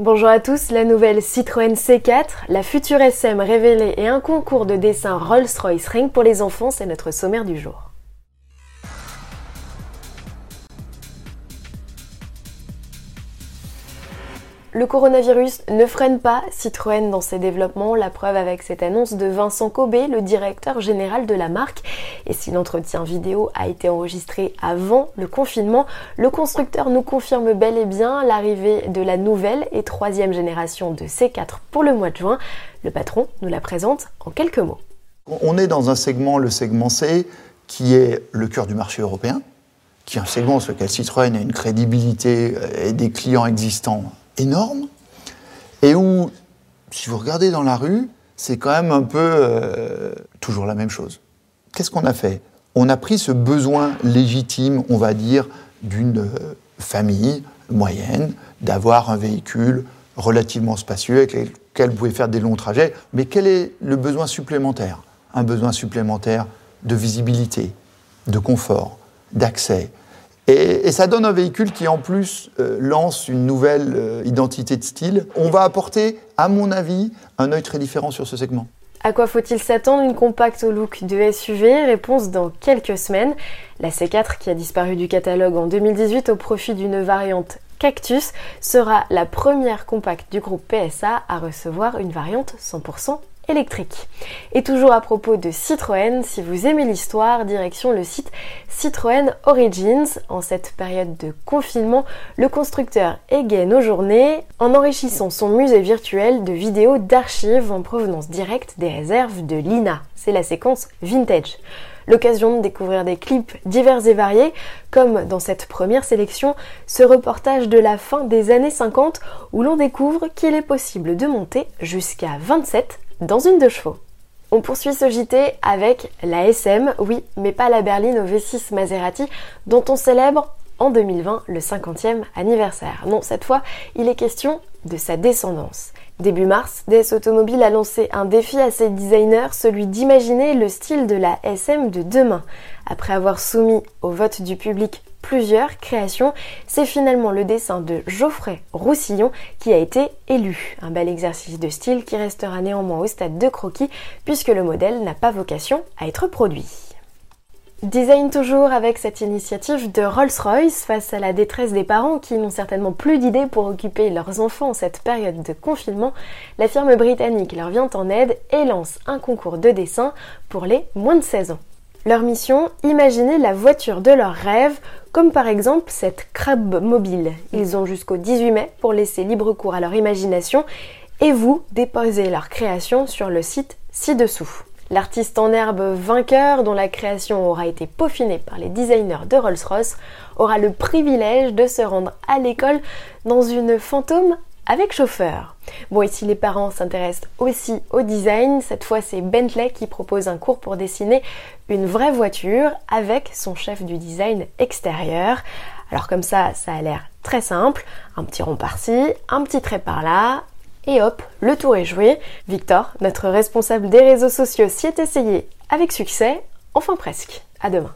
Bonjour à tous, la nouvelle Citroën C4, la future SM révélée et un concours de dessin Rolls-Royce Ring pour les enfants, c'est notre sommaire du jour. Le coronavirus ne freine pas Citroën dans ses développements, la preuve avec cette annonce de Vincent Cobé, le directeur général de la marque. Et si l'entretien vidéo a été enregistré avant le confinement, le constructeur nous confirme bel et bien l'arrivée de la nouvelle et troisième génération de C4 pour le mois de juin. Le patron nous la présente en quelques mots. On est dans un segment, le segment C, qui est le cœur du marché européen, qui est un segment sur lequel Citroën a une crédibilité et des clients existants énorme et où, si vous regardez dans la rue, c'est quand même un peu euh, toujours la même chose. Qu'est-ce qu'on a fait? On a pris ce besoin légitime, on va dire, d'une euh, famille moyenne d'avoir un véhicule relativement spacieux avec lequel vous pouvez faire des longs trajets. Mais quel est le besoin supplémentaire? Un besoin supplémentaire de visibilité, de confort, d'accès, et, ça donne un véhicule qui, en plus, euh, lance une nouvelle euh, identité de style. On va apporter, à mon avis, un œil très différent sur ce segment. À quoi faut-il s'attendre? Une compacte au look de SUV Réponse dans quelques semaines. La C4, qui a disparu du catalogue en 2018 au profit d'une variante Cactus, sera la première compacte du groupe PSA à recevoir une variante 100% électrique. Et toujours à propos de Citroën, si vous aimez l'histoire, direction le site Citroën Origins. En cette période de confinement, le constructeur égaye nos journées en enrichissant son musée virtuel de vidéos d'archives en provenance directe des réserves de l'INA. C'est la séquence vintage. L'occasion de découvrir des clips divers et variés, comme dans cette première sélection, ce reportage de la fin des années 50 où l'on découvre qu'il est possible de monter jusqu'à 27 dans une de chevaux. On poursuit ce JT avec la SM, oui, mais pas la berline au V6 Maserati, dont on célèbre en 2020 le 50e anniversaire. Non, cette fois, il est question de sa descendance. Début mars, DS Automobile a lancé un défi à ses designers, celui d'imaginer le style de la SM de demain. Après avoir soumis au vote du public plusieurs créations, c'est finalement le dessin de Geoffrey Roussillon qui a été élu. Un bel exercice de style qui restera néanmoins au stade de croquis puisque le modèle n'a pas vocation à être produit. Design toujours avec cette initiative de Rolls-Royce face à la détresse des parents qui n'ont certainement plus d'idées pour occuper leurs enfants en cette période de confinement, la firme britannique leur vient en aide et lance un concours de dessin pour les moins de 16 ans. Leur mission, imaginer la voiture de leurs rêves, comme par exemple cette crabe mobile. Ils ont jusqu'au 18 mai pour laisser libre cours à leur imagination et vous déposez leur création sur le site ci-dessous. L'artiste en herbe vainqueur, dont la création aura été peaufinée par les designers de Rolls-Royce, aura le privilège de se rendre à l'école dans une fantôme avec chauffeur. Bon, ici les parents s'intéressent aussi au design. Cette fois, c'est Bentley qui propose un cours pour dessiner une vraie voiture avec son chef du design extérieur. Alors comme ça, ça a l'air très simple. Un petit rond par-ci, un petit trait par-là. Et hop, le tour est joué. Victor, notre responsable des réseaux sociaux, s'y est essayé avec succès. Enfin presque. À demain.